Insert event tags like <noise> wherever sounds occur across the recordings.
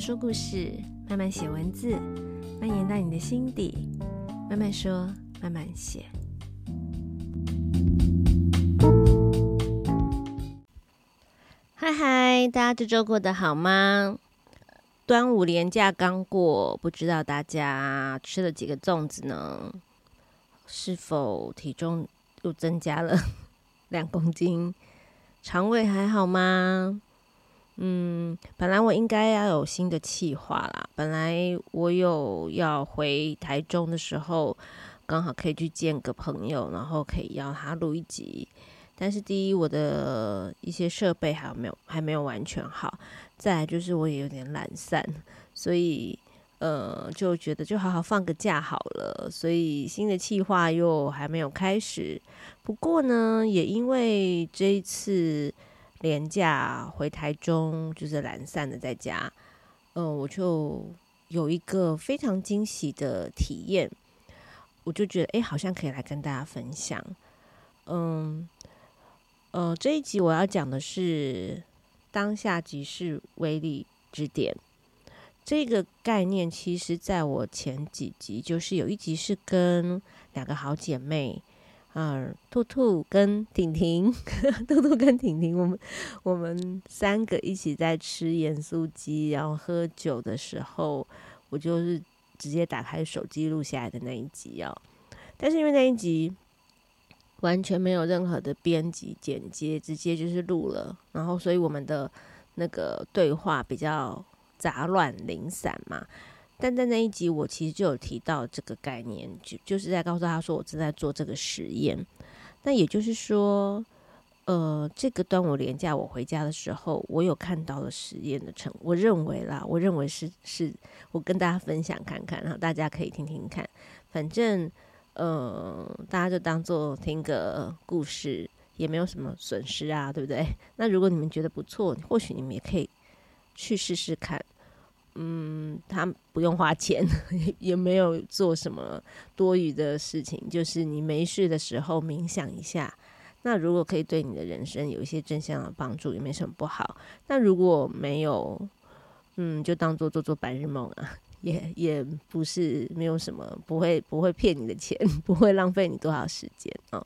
说故事，慢慢写文字，蔓延到你的心底。慢慢说，慢慢写。嗨嗨，大家这周过得好吗？端午连假刚过，不知道大家吃了几个粽子呢？是否体重又增加了两公斤？肠胃还好吗？嗯，本来我应该要有新的计划啦。本来我有要回台中的时候，刚好可以去见个朋友，然后可以邀他录一集。但是第一，我的一些设备还没有还没有完全好；再来就是我也有点懒散，所以呃就觉得就好好放个假好了。所以新的计划又还没有开始。不过呢，也因为这一次。廉价回台中，就是懒散的在家，嗯、我就有一个非常惊喜的体验，我就觉得，哎，好像可以来跟大家分享。嗯，呃，这一集我要讲的是当下即是威力之点这个概念，其实在我前几集，就是有一集是跟两个好姐妹。嗯，兔兔跟婷婷，<laughs> 兔兔跟婷婷，我们我们三个一起在吃盐酥鸡，然后喝酒的时候，我就是直接打开手机录下来的那一集哦。但是因为那一集完全没有任何的编辑剪接，直接就是录了，然后所以我们的那个对话比较杂乱零散嘛。但在那一集，我其实就有提到这个概念，就就是在告诉他说，我正在做这个实验。那也就是说，呃，这个端午连假我回家的时候，我有看到了实验的成，我认为啦，我认为是是，我跟大家分享看看，然后大家可以听听看。反正，呃，大家就当做听个故事，也没有什么损失啊，对不对？<laughs> 那如果你们觉得不错，或许你们也可以去试试看。嗯，他不用花钱，<laughs> 也没有做什么多余的事情，就是你没事的时候冥想一下。那如果可以对你的人生有一些正向的帮助，也没什么不好。那如果没有，嗯，就当做做做白日梦啊，<laughs> 也也不是没有什么，不会不会骗你的钱，<laughs> 不会浪费你多少时间啊。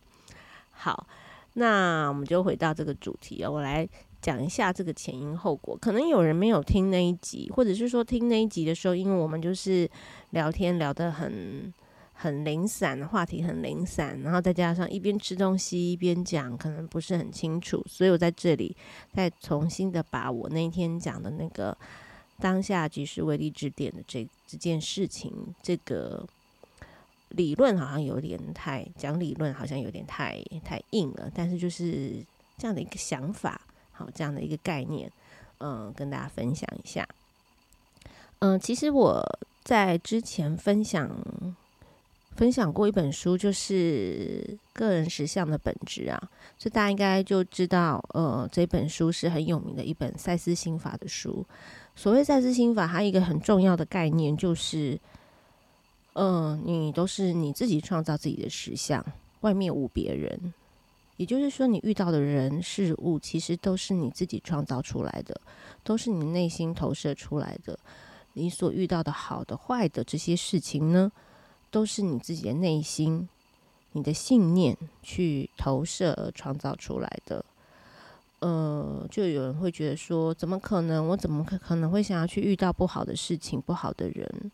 好，那我们就回到这个主题啊，我来。讲一下这个前因后果，可能有人没有听那一集，或者是说听那一集的时候，因为我们就是聊天聊得很很零散，话题很零散，然后再加上一边吃东西一边讲，可能不是很清楚，所以我在这里再重新的把我那天讲的那个当下即是威力之点的这这件事情，这个理论好像有点太讲理论，好像有点太太硬了，但是就是这样的一个想法。好，这样的一个概念，嗯，跟大家分享一下。嗯，其实我在之前分享分享过一本书，就是《个人实相的本质》啊，所以大家应该就知道，呃，这本书是很有名的一本赛斯心法的书。所谓赛斯心法，它一个很重要的概念就是，嗯，你都是你自己创造自己的实相，外面无别人。也就是说，你遇到的人事物，其实都是你自己创造出来的，都是你内心投射出来的。你所遇到的好的、坏的这些事情呢，都是你自己的内心、你的信念去投射而创造出来的。呃，就有人会觉得说，怎么可能？我怎么可可能会想要去遇到不好的事情、不好的人？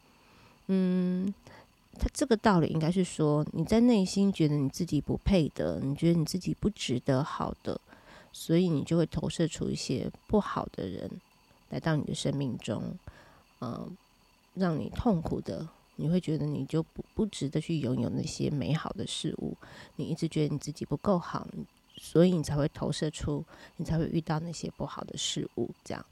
嗯。他这个道理应该是说，你在内心觉得你自己不配的，你觉得你自己不值得好的，所以你就会投射出一些不好的人来到你的生命中，嗯、让你痛苦的，你会觉得你就不不值得去拥有那些美好的事物，你一直觉得你自己不够好，所以你才会投射出，你才会遇到那些不好的事物，这样，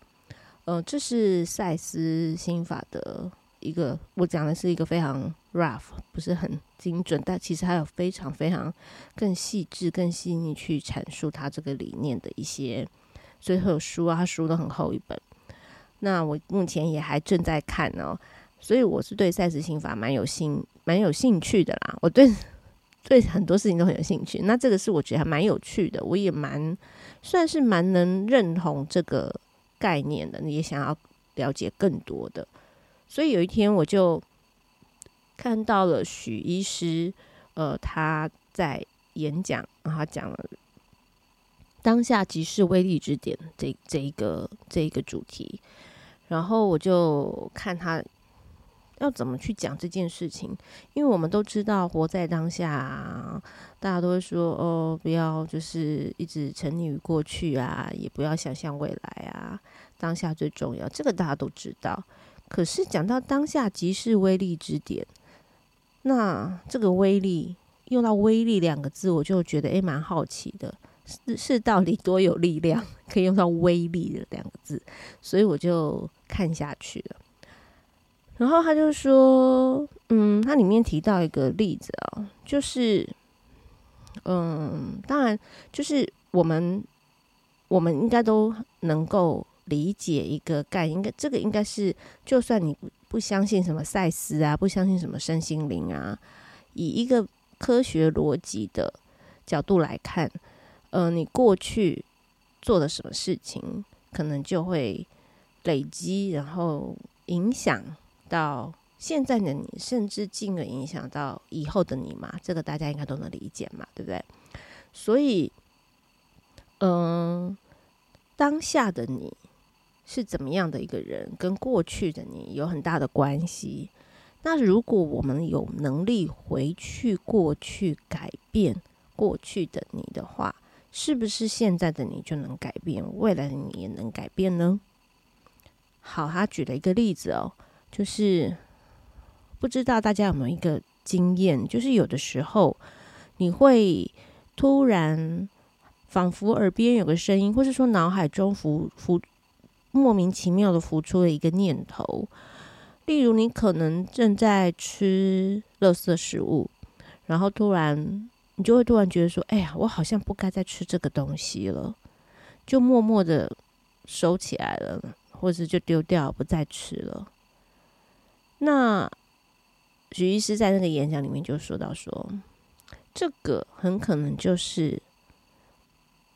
呃，这是赛斯心法的。一个我讲的是一个非常 rough，不是很精准，但其实还有非常非常更细致、更细腻去阐述他这个理念的一些，所以有书啊，他书都很厚一本。那我目前也还正在看哦，所以我是对赛斯心法蛮有兴蛮有兴趣的啦。我对 <laughs> 对很多事情都很有兴趣，那这个是我觉得还蛮有趣的，我也蛮算是蛮能认同这个概念的，你也想要。了解更多的。所以有一天我就看到了许医师，呃，他在演讲，然后讲了当下即是威力之点这这一个这一个主题，然后我就看他。要怎么去讲这件事情？因为我们都知道，活在当下啊，大家都会说哦，不要就是一直沉溺于过去啊，也不要想象未来啊，当下最重要。这个大家都知道。可是讲到当下即是威力之点，那这个威力用到“威力”两个字，我就觉得诶，蛮好奇的，是是到底多有力量，可以用到“威力”的两个字，所以我就看下去了。然后他就说，嗯，他里面提到一个例子啊、哦，就是，嗯，当然，就是我们我们应该都能够理解一个概念，应该这个应该是，就算你不不相信什么赛斯啊，不相信什么身心灵啊，以一个科学逻辑的角度来看，呃，你过去做的什么事情，可能就会累积，然后影响。到现在的你，甚至进而影响到以后的你嘛？这个大家应该都能理解嘛，对不对？所以，嗯，当下的你是怎么样的一个人，跟过去的你有很大的关系。那如果我们有能力回去过去改变过去的你的话，是不是现在的你就能改变，未来的你也能改变呢？好，他举了一个例子哦。就是不知道大家有没有一个经验，就是有的时候你会突然仿佛耳边有个声音，或是说脑海中浮浮莫名其妙的浮出了一个念头，例如你可能正在吃垃圾食物，然后突然你就会突然觉得说：“哎呀，我好像不该再吃这个东西了。”就默默的收起来了，或者就丢掉，不再吃了。那许医师在那个演讲里面就说到说，这个很可能就是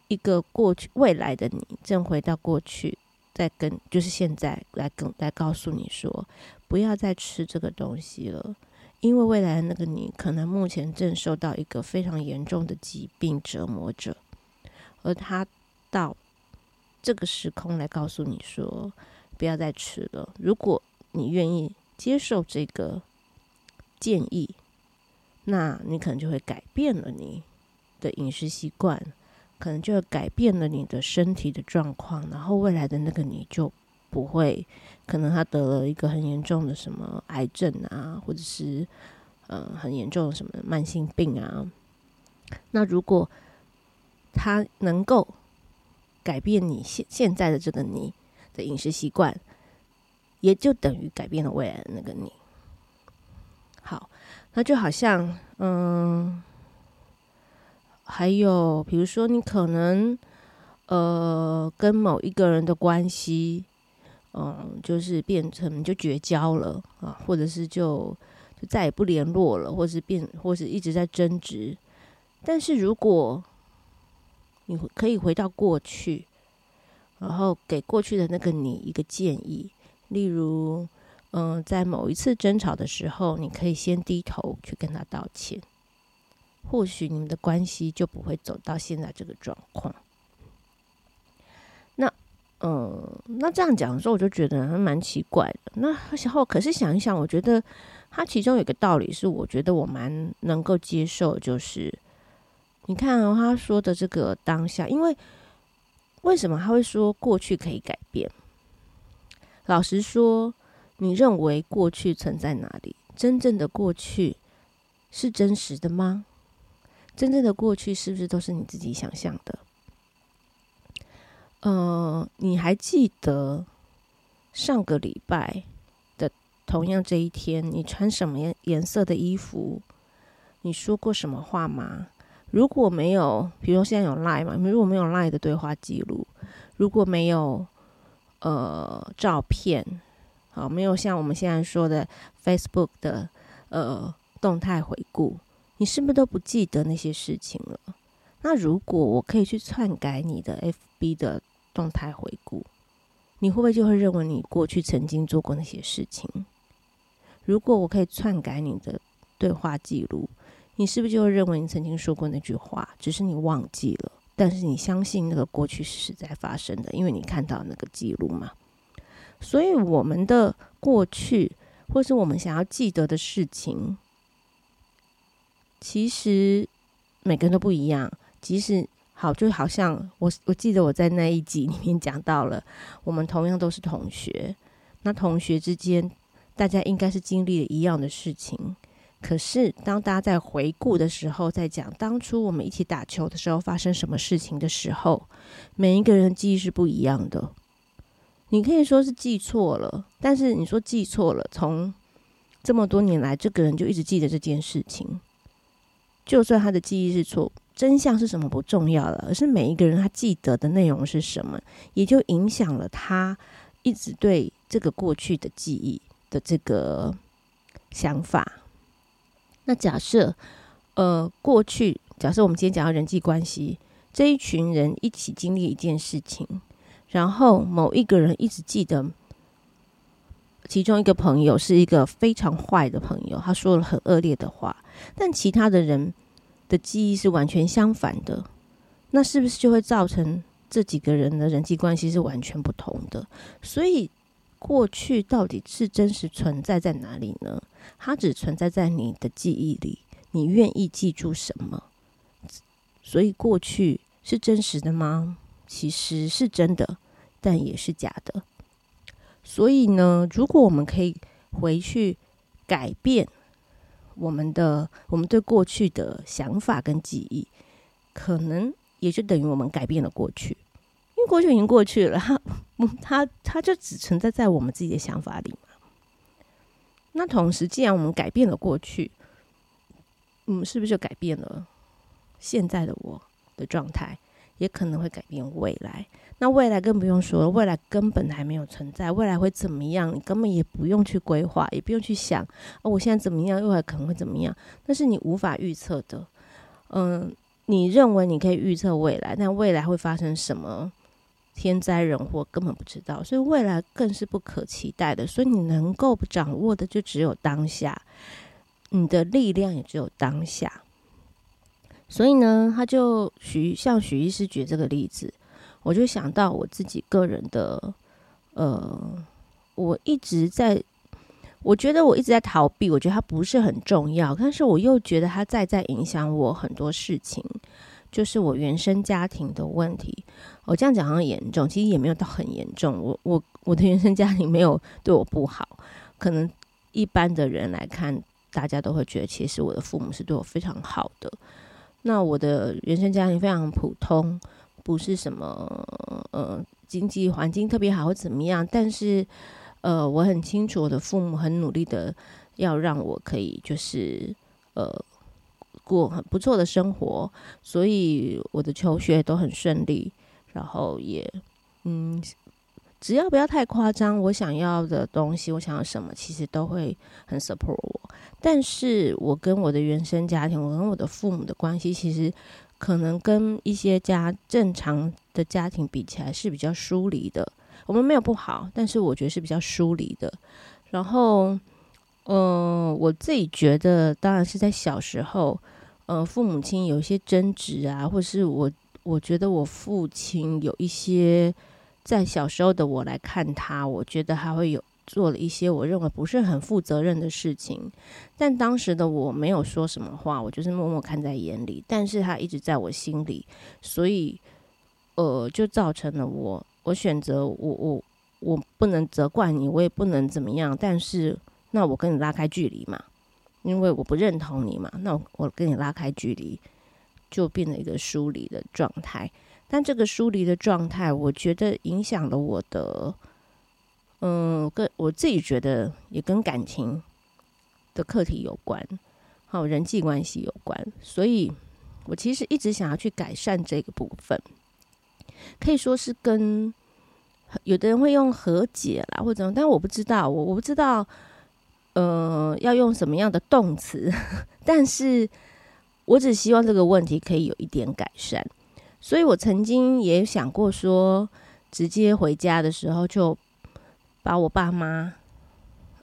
一个过去未来的你正回到过去，在跟就是现在来跟来告诉你说，不要再吃这个东西了，因为未来的那个你可能目前正受到一个非常严重的疾病折磨着，而他到这个时空来告诉你说，不要再吃了，如果你愿意。接受这个建议，那你可能就会改变了你的饮食习惯，可能就改变了你的身体的状况，然后未来的那个你就不会，可能他得了一个很严重的什么癌症啊，或者是呃很严重的什么慢性病啊。那如果他能够改变你现现在的这个你的饮食习惯。也就等于改变了未来的那个你。好，那就好像，嗯，还有比如说，你可能，呃，跟某一个人的关系，嗯，就是变成就绝交了啊，或者是就就再也不联络了，或是变，或是一直在争执。但是如果你可以回到过去，然后给过去的那个你一个建议。例如，嗯、在某一次争吵的时候，你可以先低头去跟他道歉，或许你们的关系就不会走到现在这个状况。那，嗯、那这样讲的时候，我就觉得还蛮奇怪的。那然后，可是想一想，我觉得他其中有一个道理是，我觉得我蛮能够接受，就是你看、哦、他说的这个当下，因为为什么他会说过去可以改变？老实说，你认为过去存在哪里？真正的过去是真实的吗？真正的过去是不是都是你自己想象的？呃，你还记得上个礼拜的同样这一天，你穿什么颜颜色的衣服？你说过什么话吗？如果没有，比如现在有 Line 嘛？如果没有 lie 的对话记录，如果没有。呃，照片，好，没有像我们现在说的 Facebook 的呃动态回顾，你是不是都不记得那些事情了？那如果我可以去篡改你的 FB 的动态回顾，你会不会就会认为你过去曾经做过那些事情？如果我可以篡改你的对话记录，你是不是就会认为你曾经说过那句话，只是你忘记了？但是你相信那个过去是实在发生的，因为你看到那个记录嘛。所以我们的过去，或是我们想要记得的事情，其实每个人都不一样。即使好，就好像我我记得我在那一集里面讲到了，我们同样都是同学，那同学之间。大家应该是经历了一样的事情，可是当大家在回顾的时候，在讲当初我们一起打球的时候发生什么事情的时候，每一个人记忆是不一样的。你可以说是记错了，但是你说记错了，从这么多年来，这个人就一直记得这件事情，就算他的记忆是错，真相是什么不重要了，而是每一个人他记得的内容是什么，也就影响了他一直对这个过去的记忆的这个想法，那假设，呃，过去假设我们今天讲到人际关系，这一群人一起经历一件事情，然后某一个人一直记得，其中一个朋友是一个非常坏的朋友，他说了很恶劣的话，但其他的人的记忆是完全相反的，那是不是就会造成这几个人的人际关系是完全不同的？所以。过去到底是真实存在在哪里呢？它只存在在你的记忆里。你愿意记住什么？所以过去是真实的吗？其实是真的，但也是假的。所以呢，如果我们可以回去改变我们的我们对过去的想法跟记忆，可能也就等于我们改变了过去。因为过去已经过去了，它，<laughs> 它，它就只存在在我们自己的想法里嘛。那同时，既然我们改变了过去，我们是不是就改变了现在的我的状态？也可能会改变未来。那未来更不用说了，未来根本还没有存在，未来会怎么样？你根本也不用去规划，也不用去想，哦，我现在怎么样，未来可能会怎么样？那是你无法预测的。嗯，你认为你可以预测未来，但未来会发生什么？天灾人祸根本不知道，所以未来更是不可期待的。所以你能够掌握的就只有当下，你的力量也只有当下。所以呢，他就许像许医师举这个例子，我就想到我自己个人的，呃，我一直在，我觉得我一直在逃避，我觉得它不是很重要，但是我又觉得它在在影响我很多事情。就是我原生家庭的问题，我这样讲好像严重，其实也没有到很严重。我我我的原生家庭没有对我不好，可能一般的人来看，大家都会觉得其实我的父母是对我非常好的。那我的原生家庭非常普通，不是什么呃经济环境特别好或怎么样，但是呃我很清楚我的父母很努力的要让我可以就是呃。过很不错的生活，所以我的求学都很顺利，然后也嗯，只要不要太夸张，我想要的东西，我想要什么，其实都会很 support 我。但是我跟我的原生家庭，我跟我的父母的关系，其实可能跟一些家正常的家庭比起来是比较疏离的。我们没有不好，但是我觉得是比较疏离的。然后。嗯、我自己觉得，当然是在小时候，呃，父母亲有一些争执啊，或是我，我觉得我父亲有一些，在小时候的我来看他，我觉得他会有做了一些我认为不是很负责任的事情，但当时的我没有说什么话，我就是默默看在眼里，但是他一直在我心里，所以，呃，就造成了我，我选择我我我不能责怪你，我也不能怎么样，但是。那我跟你拉开距离嘛，因为我不认同你嘛。那我跟你拉开距离，就变成一个疏离的状态。但这个疏离的状态，我觉得影响了我的，嗯，跟我自己觉得也跟感情的课题有关，还有人际关系有关。所以我其实一直想要去改善这个部分，可以说是跟有的人会用和解啦，或者，但我不知道，我我不知道。呃，要用什么样的动词？<laughs> 但是我只希望这个问题可以有一点改善。所以我曾经也想过说，直接回家的时候就把我爸妈。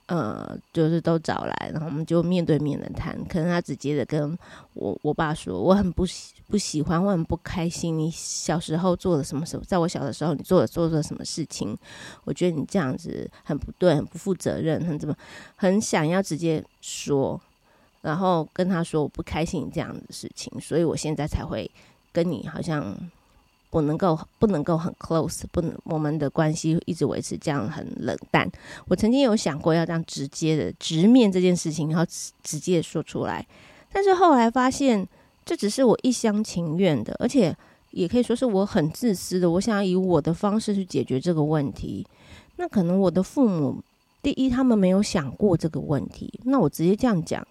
呃，就是都找来，然后我们就面对面的谈。可能他直接的跟我我爸说，我很不喜不喜欢，我很不开心。你小时候做了什么什么？在我小的时候，你做了做了什么事情？我觉得你这样子很不对，很不负责任，很怎么，很想要直接说，然后跟他说我不开心这样的事情，所以我现在才会跟你好像。不能够不能够很 close，不能我们的关系一直维持这样很冷淡。我曾经有想过要这样直接的直面这件事情，然后直直接说出来，但是后来发现这只是我一厢情愿的，而且也可以说是我很自私的。我想要以我的方式去解决这个问题，那可能我的父母第一他们没有想过这个问题，那我直接这样讲，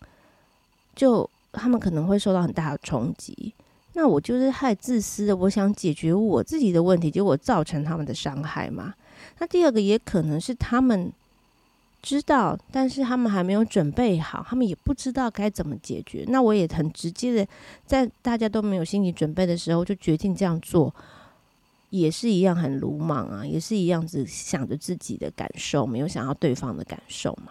就他们可能会受到很大的冲击。那我就是太自私的，我想解决我自己的问题，结果造成他们的伤害嘛。那第二个也可能是他们知道，但是他们还没有准备好，他们也不知道该怎么解决。那我也很直接的，在大家都没有心理准备的时候，就决定这样做，也是一样很鲁莽啊，也是一样只想着自己的感受，没有想要对方的感受嘛。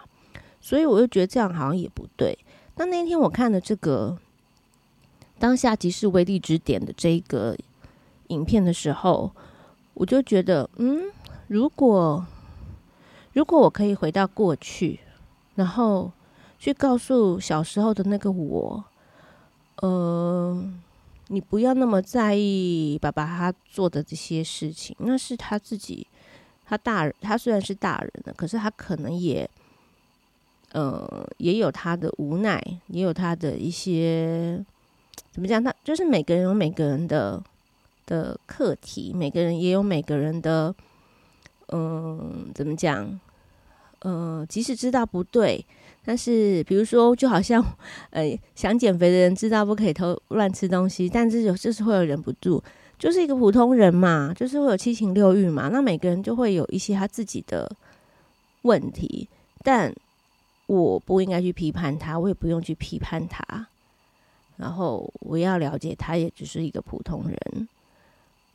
所以我就觉得这样好像也不对。那那天我看了这个。当下即是威力之点的这一个影片的时候，我就觉得，嗯，如果如果我可以回到过去，然后去告诉小时候的那个我，呃，你不要那么在意爸爸他做的这些事情，那是他自己，他大人，他虽然是大人了，可是他可能也，呃，也有他的无奈，也有他的一些。怎么讲？他就是每个人有每个人的的课题，每个人也有每个人的，嗯，怎么讲？嗯，即使知道不对，但是比如说，就好像，呃，想减肥的人知道不可以偷乱吃东西，但是有就是会有忍不住，就是一个普通人嘛，就是会有七情六欲嘛。那每个人就会有一些他自己的问题，但我不应该去批判他，我也不用去批判他。然后我要了解他，也只是一个普通人。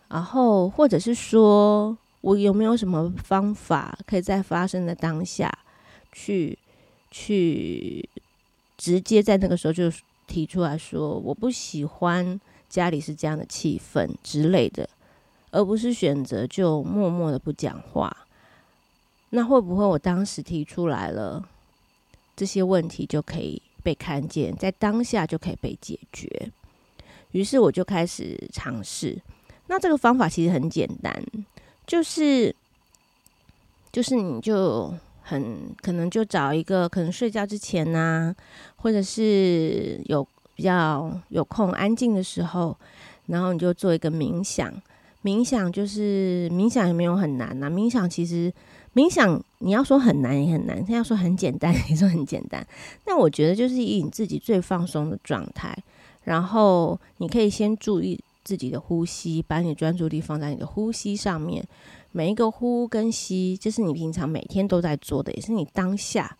然后，或者是说我有没有什么方法，可以在发生的当下，去去直接在那个时候就提出来说，我不喜欢家里是这样的气氛之类的，而不是选择就默默的不讲话。那会不会我当时提出来了，这些问题就可以被看见，在当下就可以被解决。于是我就开始尝试。那这个方法其实很简单，就是就是你就很可能就找一个可能睡觉之前呐、啊，或者是有比较有空安静的时候，然后你就做一个冥想。冥想就是冥想也没有很难呐、啊，冥想其实。冥想，你要说很难也很难，他要说很简单 <laughs> 也说很简单。那我觉得就是以你自己最放松的状态，然后你可以先注意自己的呼吸，把你专注力放在你的呼吸上面。每一个呼跟吸，就是你平常每天都在做的，也是你当下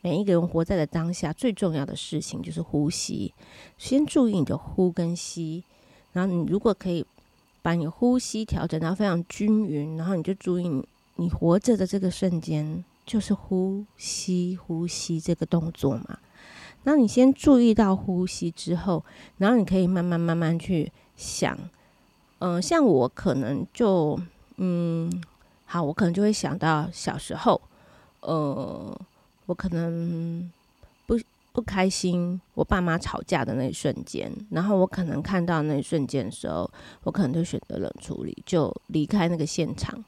每一个人活在的当下最重要的事情，就是呼吸。先注意你的呼跟吸，然后你如果可以把你呼吸调整到非常均匀，然后你就注意你。你活着的这个瞬间，就是呼吸，呼吸这个动作嘛。那你先注意到呼吸之后，然后你可以慢慢慢慢去想。嗯、呃，像我可能就，嗯，好，我可能就会想到小时候，呃，我可能不不开心，我爸妈吵架的那一瞬间，然后我可能看到那一瞬间的时候，我可能就选择冷处理，就离开那个现场。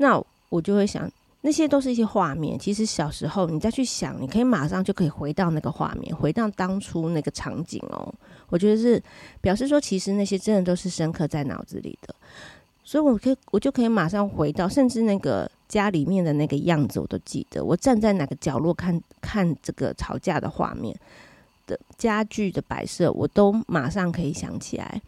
那我就会想，那些都是一些画面。其实小时候你再去想，你可以马上就可以回到那个画面，回到当初那个场景哦。我觉得是表示说，其实那些真的都是深刻在脑子里的。所以我可以，我就可以马上回到，甚至那个家里面的那个样子，我都记得。我站在哪个角落看看这个吵架的画面的家具的摆设，我都马上可以想起来。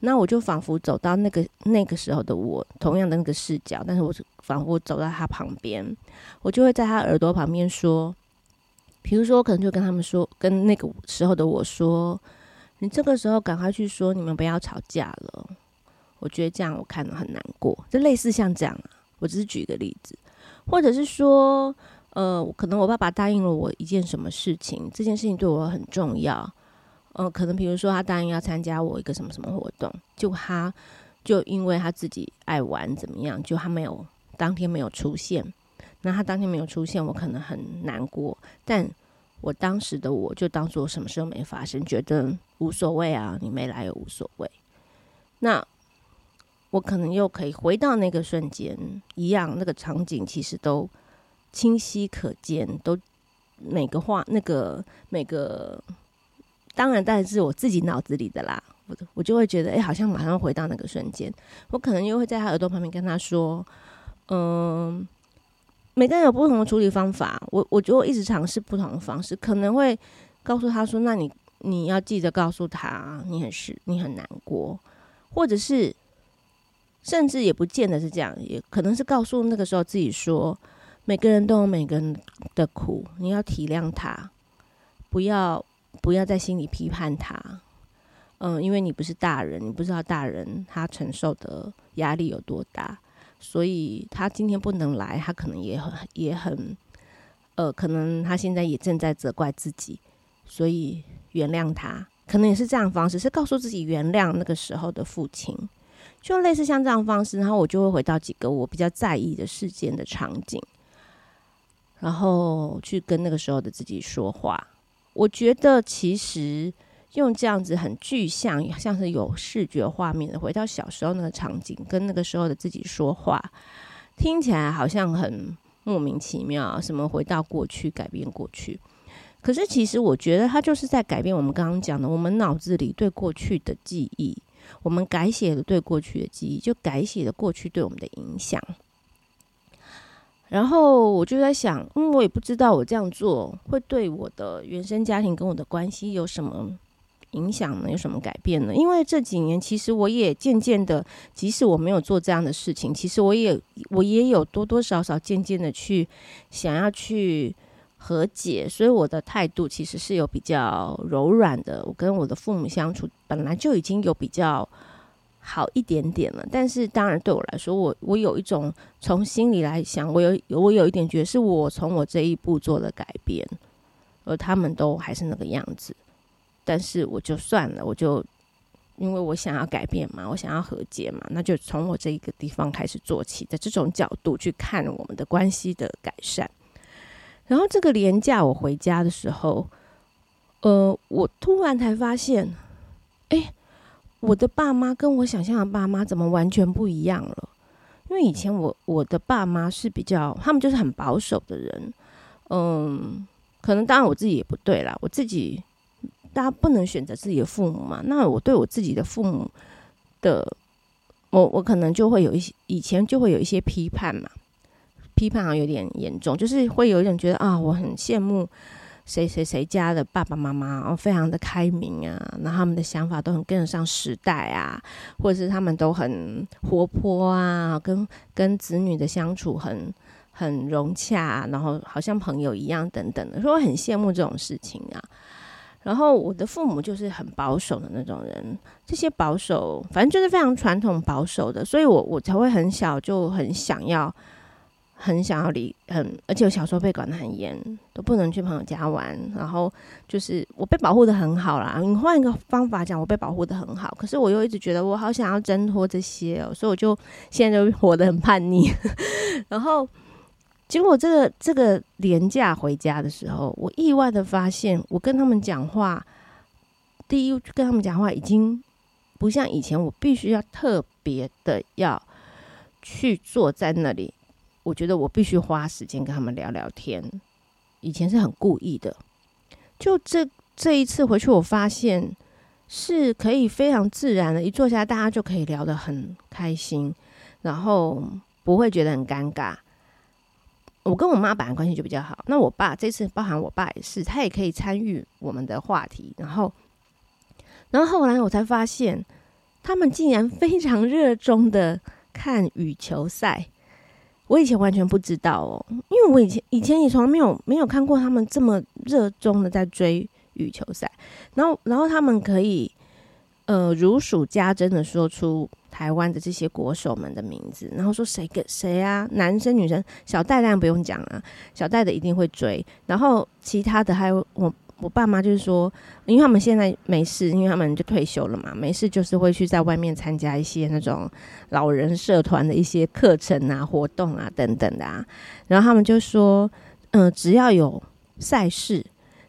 那我就仿佛走到那个那个时候的我，同样的那个视角，但是我仿佛走到他旁边，我就会在他耳朵旁边说，比如说，我可能就跟他们说，跟那个时候的我说，你这个时候赶快去说，你们不要吵架了，我觉得这样我看了很难过。就类似像这样，我只是举一个例子，或者是说，呃，可能我爸爸答应了我一件什么事情，这件事情对我很重要。呃，可能比如说他答应要参加我一个什么什么活动，就他就因为他自己爱玩怎么样，就他没有当天没有出现。那他当天没有出现，我可能很难过。但我当时的我就当做什么事都没发生，觉得无所谓啊，你没来也无所谓。那我可能又可以回到那个瞬间，一样那个场景其实都清晰可见，都每个画那个每个。当然，但是我自己脑子里的啦，我我就会觉得，哎、好像马上回到那个瞬间。我可能又会在他耳朵旁边跟他说，嗯，每个人有不同的处理方法。我我觉得我一直尝试不同的方式，可能会告诉他说，那你你要记得告诉他，你很是你很难过，或者是甚至也不见得是这样，也可能是告诉那个时候自己说，每个人都有每个人的苦，你要体谅他，不要。不要在心里批判他，嗯，因为你不是大人，你不知道大人他承受的压力有多大，所以他今天不能来，他可能也很也很，呃，可能他现在也正在责怪自己，所以原谅他，可能也是这样方式，是告诉自己原谅那个时候的父亲，就类似像这样方式，然后我就会回到几个我比较在意的事件的场景，然后去跟那个时候的自己说话。我觉得其实用这样子很具象，像是有视觉画面的，回到小时候那个场景，跟那个时候的自己说话，听起来好像很莫名其妙。什么回到过去，改变过去？可是其实我觉得它就是在改变我们刚刚讲的，我们脑子里对过去的记忆，我们改写了对过去的记忆，就改写了过去对我们的影响。然后我就在想，嗯，我也不知道我这样做会对我的原生家庭跟我的关系有什么影响呢？有什么改变呢？因为这几年其实我也渐渐的，即使我没有做这样的事情，其实我也我也有多多少少渐渐的去想要去和解，所以我的态度其实是有比较柔软的。我跟我的父母相处本来就已经有比较。好一点点了，但是当然对我来说，我我有一种从心里来想，我有我有一点觉得是我从我这一步做了改变，而他们都还是那个样子，但是我就算了，我就因为我想要改变嘛，我想要和解嘛，那就从我这一个地方开始做起，在这种角度去看我们的关系的改善。然后这个连假我回家的时候，呃，我突然才发现，哎。我的爸妈跟我想象的爸妈怎么完全不一样了？因为以前我我的爸妈是比较，他们就是很保守的人，嗯，可能当然我自己也不对啦，我自己大家不能选择自己的父母嘛，那我对我自己的父母的，我我可能就会有一些以前就会有一些批判嘛，批判好像有点严重，就是会有一种觉得啊，我很羡慕。谁谁谁家的爸爸妈妈哦，非常的开明啊，那他们的想法都很跟得上时代啊，或者是他们都很活泼啊，跟跟子女的相处很很融洽，然后好像朋友一样等等的，所以我很羡慕这种事情啊。然后我的父母就是很保守的那种人，这些保守反正就是非常传统保守的，所以我我才会很小就很想要。很想要离，很而且我小时候被管得很严，都不能去朋友家玩。然后就是我被保护得很好啦。你换一个方法讲，我被保护得很好。可是我又一直觉得我好想要挣脱这些哦，所以我就现在就活得很叛逆。<laughs> 然后结果这个这个连假回家的时候，我意外的发现，我跟他们讲话，第一跟他们讲话已经不像以前，我必须要特别的要去坐在那里。我觉得我必须花时间跟他们聊聊天，以前是很故意的。就这这一次回去，我发现是可以非常自然的，一坐下大家就可以聊得很开心，然后不会觉得很尴尬。我跟我妈本来关系就比较好，那我爸这次包含我爸也是，他也可以参与我们的话题。然后，然后后来我才发现，他们竟然非常热衷的看羽球赛。我以前完全不知道哦，因为我以前以前也从来没有没有看过他们这么热衷的在追羽球赛，然后然后他们可以呃如数家珍的说出台湾的这些国手们的名字，然后说谁跟谁啊，男生女生，小戴当然不用讲了，小戴的一定会追，然后其他的还有我我爸妈就是说，因为他们现在没事，因为他们就退休了嘛，没事就是会去在外面参加一些那种老人社团的一些课程啊、活动啊等等的啊，然后他们就说，嗯、只要有赛事。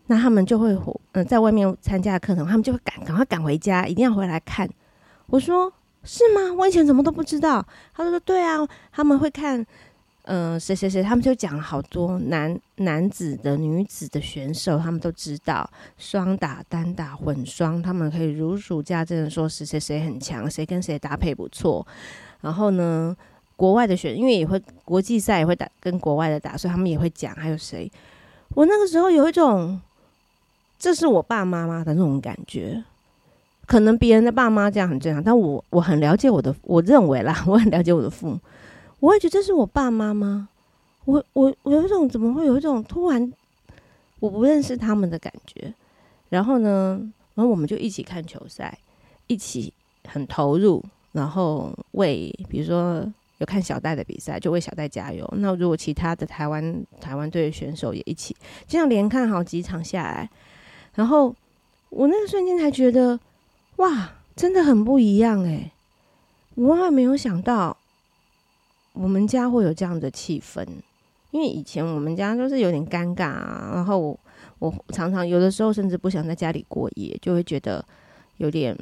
那他们就会，嗯、在外面参加课程，他们就会赶赶快赶回家，一定要回来看。我说是吗？我以前怎么都不知道。他说对啊，他们会看，嗯、谁谁谁，他们就讲了好多男男子的、女子的选手，他们都知道双打、单打、混双，他们可以如数家珍的说是谁谁很强，谁跟谁搭配不错。然后呢，国外的选，因为也会国际赛也会打跟国外的打，所以他们也会讲还有谁。我那个时候有一种。这是我爸妈妈的那种感觉，可能别人的爸妈这样很正常，但我我很了解我的，我认为啦，<laughs> 我很了解我的父母，我会觉得这是我爸妈吗？我我我有一种怎么会有一种突然我不认识他们的感觉，然后呢，然后我们就一起看球赛，一起很投入，然后为比如说有看小戴的比赛，就为小戴加油。那如果其他的台湾台湾队的选手也一起，这样连看好几场下来。然后我那个瞬间才觉得，哇，真的很不一样诶。我万万没有想到，我们家会有这样的气氛，因为以前我们家都是有点尴尬啊。然后我，我常常有的时候甚至不想在家里过夜，就会觉得有点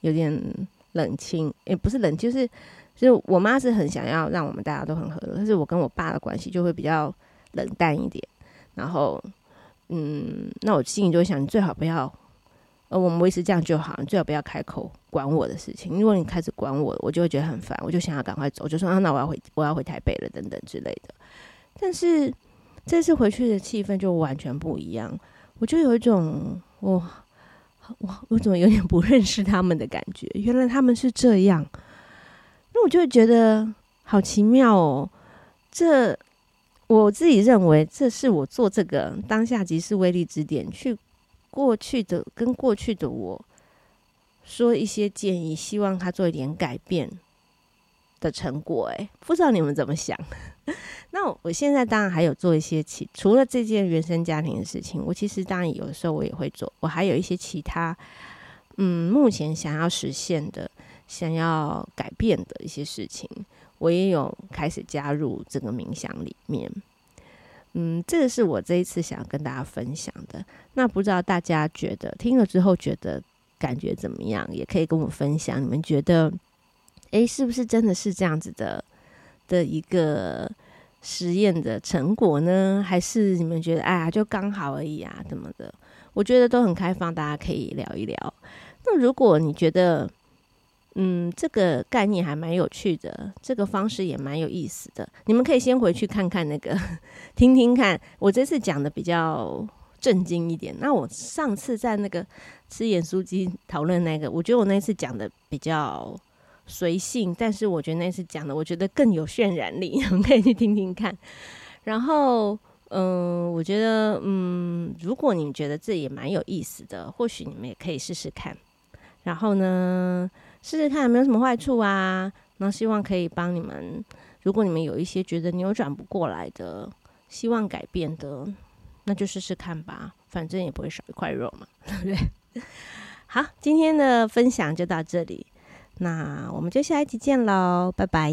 有点冷清，也不是冷，就是就是我妈是很想要让我们大家都很和乐，但是我跟我爸的关系就会比较冷淡一点，然后。嗯，那我心里就会想，你最好不要，呃，我们维持这样就好，你最好不要开口管我的事情。如果你开始管我，我就会觉得很烦，我就想要赶快走，就说啊，那我要回，我要回台北了，等等之类的。但是这次回去的气氛就完全不一样，我就有一种，我我我怎么有点不认识他们的感觉？原来他们是这样，那我就会觉得好奇妙哦，这。我自己认为，这是我做这个当下即是威力之点，去过去的跟过去的我说一些建议，希望他做一点改变的成果。哎，不知道你们怎么想？<laughs> 那我现在当然还有做一些其除了这件原生家庭的事情，我其实当然有的时候我也会做，我还有一些其他嗯，目前想要实现的、想要改变的一些事情。我也有开始加入这个冥想里面，嗯，这个是我这一次想要跟大家分享的。那不知道大家觉得听了之后觉得感觉怎么样？也可以跟我分享。你们觉得，诶，是不是真的是这样子的的一个实验的成果呢？还是你们觉得，哎呀，就刚好而已啊，怎么的？我觉得都很开放，大家可以聊一聊。那如果你觉得，嗯，这个概念还蛮有趣的，这个方式也蛮有意思的。你们可以先回去看看那个，<laughs> 听听看。我这次讲的比较震惊一点。那我上次在那个吃盐酥鸡讨论那个，我觉得我那次讲的比较随性，但是我觉得那次讲的，我觉得更有渲染力。<laughs> 你们可以去听听看。然后，嗯，我觉得，嗯，如果你们觉得这也蛮有意思的，或许你们也可以试试看。然后呢，试试看有没有什么坏处啊？那希望可以帮你们。如果你们有一些觉得扭转不过来的，希望改变的，那就试试看吧。反正也不会少一块肉嘛，<laughs> 对不对？好，今天的分享就到这里，那我们就下一集见喽，拜拜。